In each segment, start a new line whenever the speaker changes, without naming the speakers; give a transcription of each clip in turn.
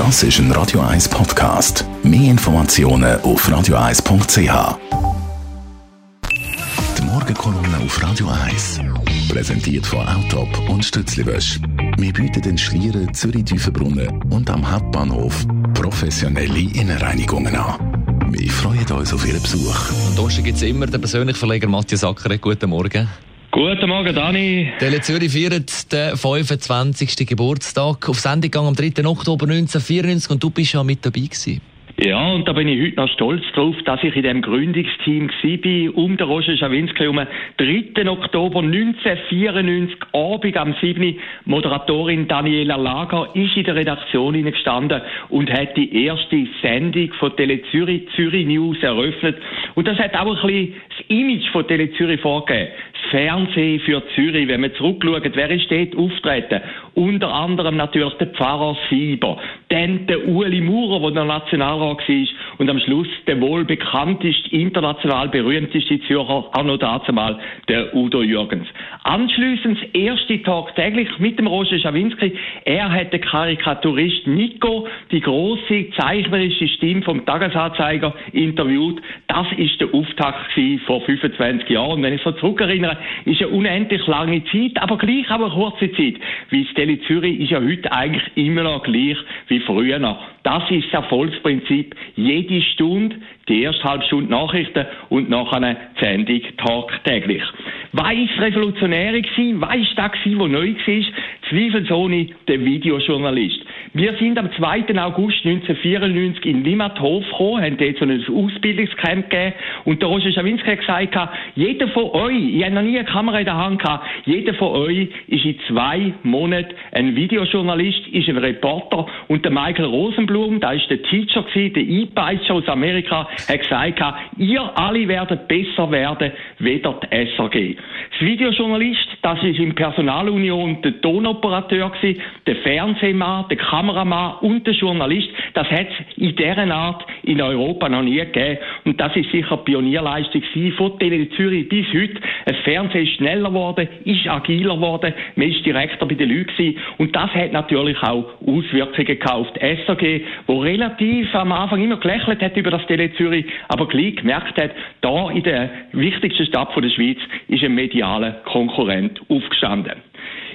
Das ist ein Radio 1 Podcast. Mehr Informationen auf radio1.ch. Die Morgenkolumne auf Radio 1 präsentiert von Autop und Stützliwösch. Wir bieten den Schlieren Zürich-Düfenbrunnen und am Hauptbahnhof professionelle Innenreinigungen an. Wir freuen uns auf Ihren Besuch.
Und gibt es immer den persönlichen Verleger Matthias Ackeret. Guten Morgen.
Guten Morgen, Dani.
Tele Zürich feiert den 25. Geburtstag. Auf Sendung am 3. Oktober 1994 und du bist ja mit dabei gewesen.
Ja, und da bin ich heute noch stolz drauf, dass ich in dem Gründungsteam war, um den Roger Schawinski um 3. Oktober 1994, Abend am 7. Moderatorin Daniela Lager ist in der Redaktion gestanden und hat die erste Sendung von Tele Zürich, Zürich News eröffnet. Und das hat auch ein bisschen das Image von Tele Zürich vorgegeben. Fernsehen für Zürich, wenn man zurückschaut, wer ist dort auftreten? Unter anderem natürlich der Pfarrer Sieber, dann der Ueli Maurer, der der Nationalrat war und am Schluss der wohl bekannteste, international berühmteste Zürcher, auch noch dazu mal, der Udo Jürgens. Anschließend das erste Tag täglich mit dem Roger Schawinski. Er hat den Karikaturist Nico, die große zeichnerische Stimme vom Tagesanzeiger, interviewt. Das ist der Auftakt vor 25 Jahren. Und wenn ich so zurückerinnere, ist eine unendlich lange Zeit, aber gleich auch eine kurze Zeit. Wie das Tele Zürich ist ja heute eigentlich immer noch gleich wie früher. Das ist das Erfolgsprinzip. Jede Stunde, die erste halbe Stunde Nachrichten und nachher eine Sendung tagtäglich. Was ist revolutionär gewesen? Ist das gewesen, was neu war? Zweifelsohne der Videojournalist. Wir sind am 2. August 1994 in Limmathof gekommen, haben dort so ein Ausbildungscamp gegeben und der Roger Schawinski hat gesagt, jeder von euch, ich habe noch nie eine Kamera in der Hand gehabt, jeder von euch ist in zwei Monaten ein Videojournalist, ist ein Reporter und der Michael Rosenblum, da ist der Teacher gewesen, der E-Peitscher aus Amerika, hat gesagt, ihr alle werdet besser werden, weder die SRG. Das Videojournalist, das ist in Personalunion der Tonoperateur gewesen, der Fernsehmann, der Kameramann und der Journalist. Das hat es in dieser Art in Europa noch nie gegeben. Und das ist sicher Pionierleistung von Tele Zürich bis heute. Das Fernsehen ist schneller geworden, ist agiler geworden, man ist direkter bei den Leuten gewesen. Und das hat natürlich auch Auswirkungen auf die SAG, wo relativ am Anfang immer gelächelt hat über das Tele Zürich, aber gleich gemerkt hat, da in der wichtigsten Stadt der Schweiz ist ein medialer Konkurrent aufgestanden.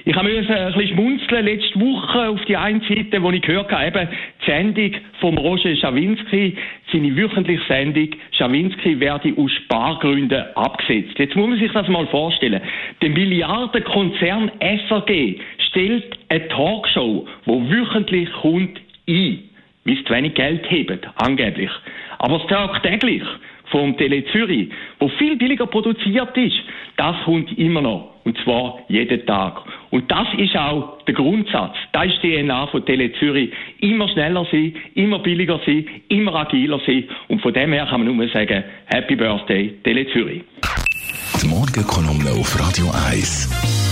Ich habe ein bisschen schmunzeln letzte Woche auf die einen Seite, wo ich gehört habe, eben die Sendung vom Roger Schawinski, seine wöchentliche Sendung, Schawinski werde aus Spargründen abgesetzt. Jetzt muss man sich das mal vorstellen. Der Milliardenkonzern SAG stellt eine Talkshow, wo wöchentlich kommt, ein, weil sie zu wenig Geld haben, angeblich. Aber es tagtäglich vom Tele Zürich, wo viel billiger produziert ist, das kommt immer noch. Und zwar jeden Tag. Und das ist auch der Grundsatz. Das ist die DNA von Tele Zürich. Immer schneller sein, immer billiger sein, immer agiler sein. Und von dem her kann man nur sagen, Happy Birthday, Tele Zürich.
Die Morgenkolumne auf Radio 1.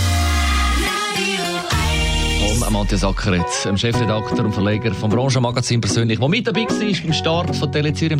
Vom Matthias Ackeret, dem Chefredakteur und Verleger vom Branchenmagazin persönlich, der mit dabei war beim Start von Tele Zürich.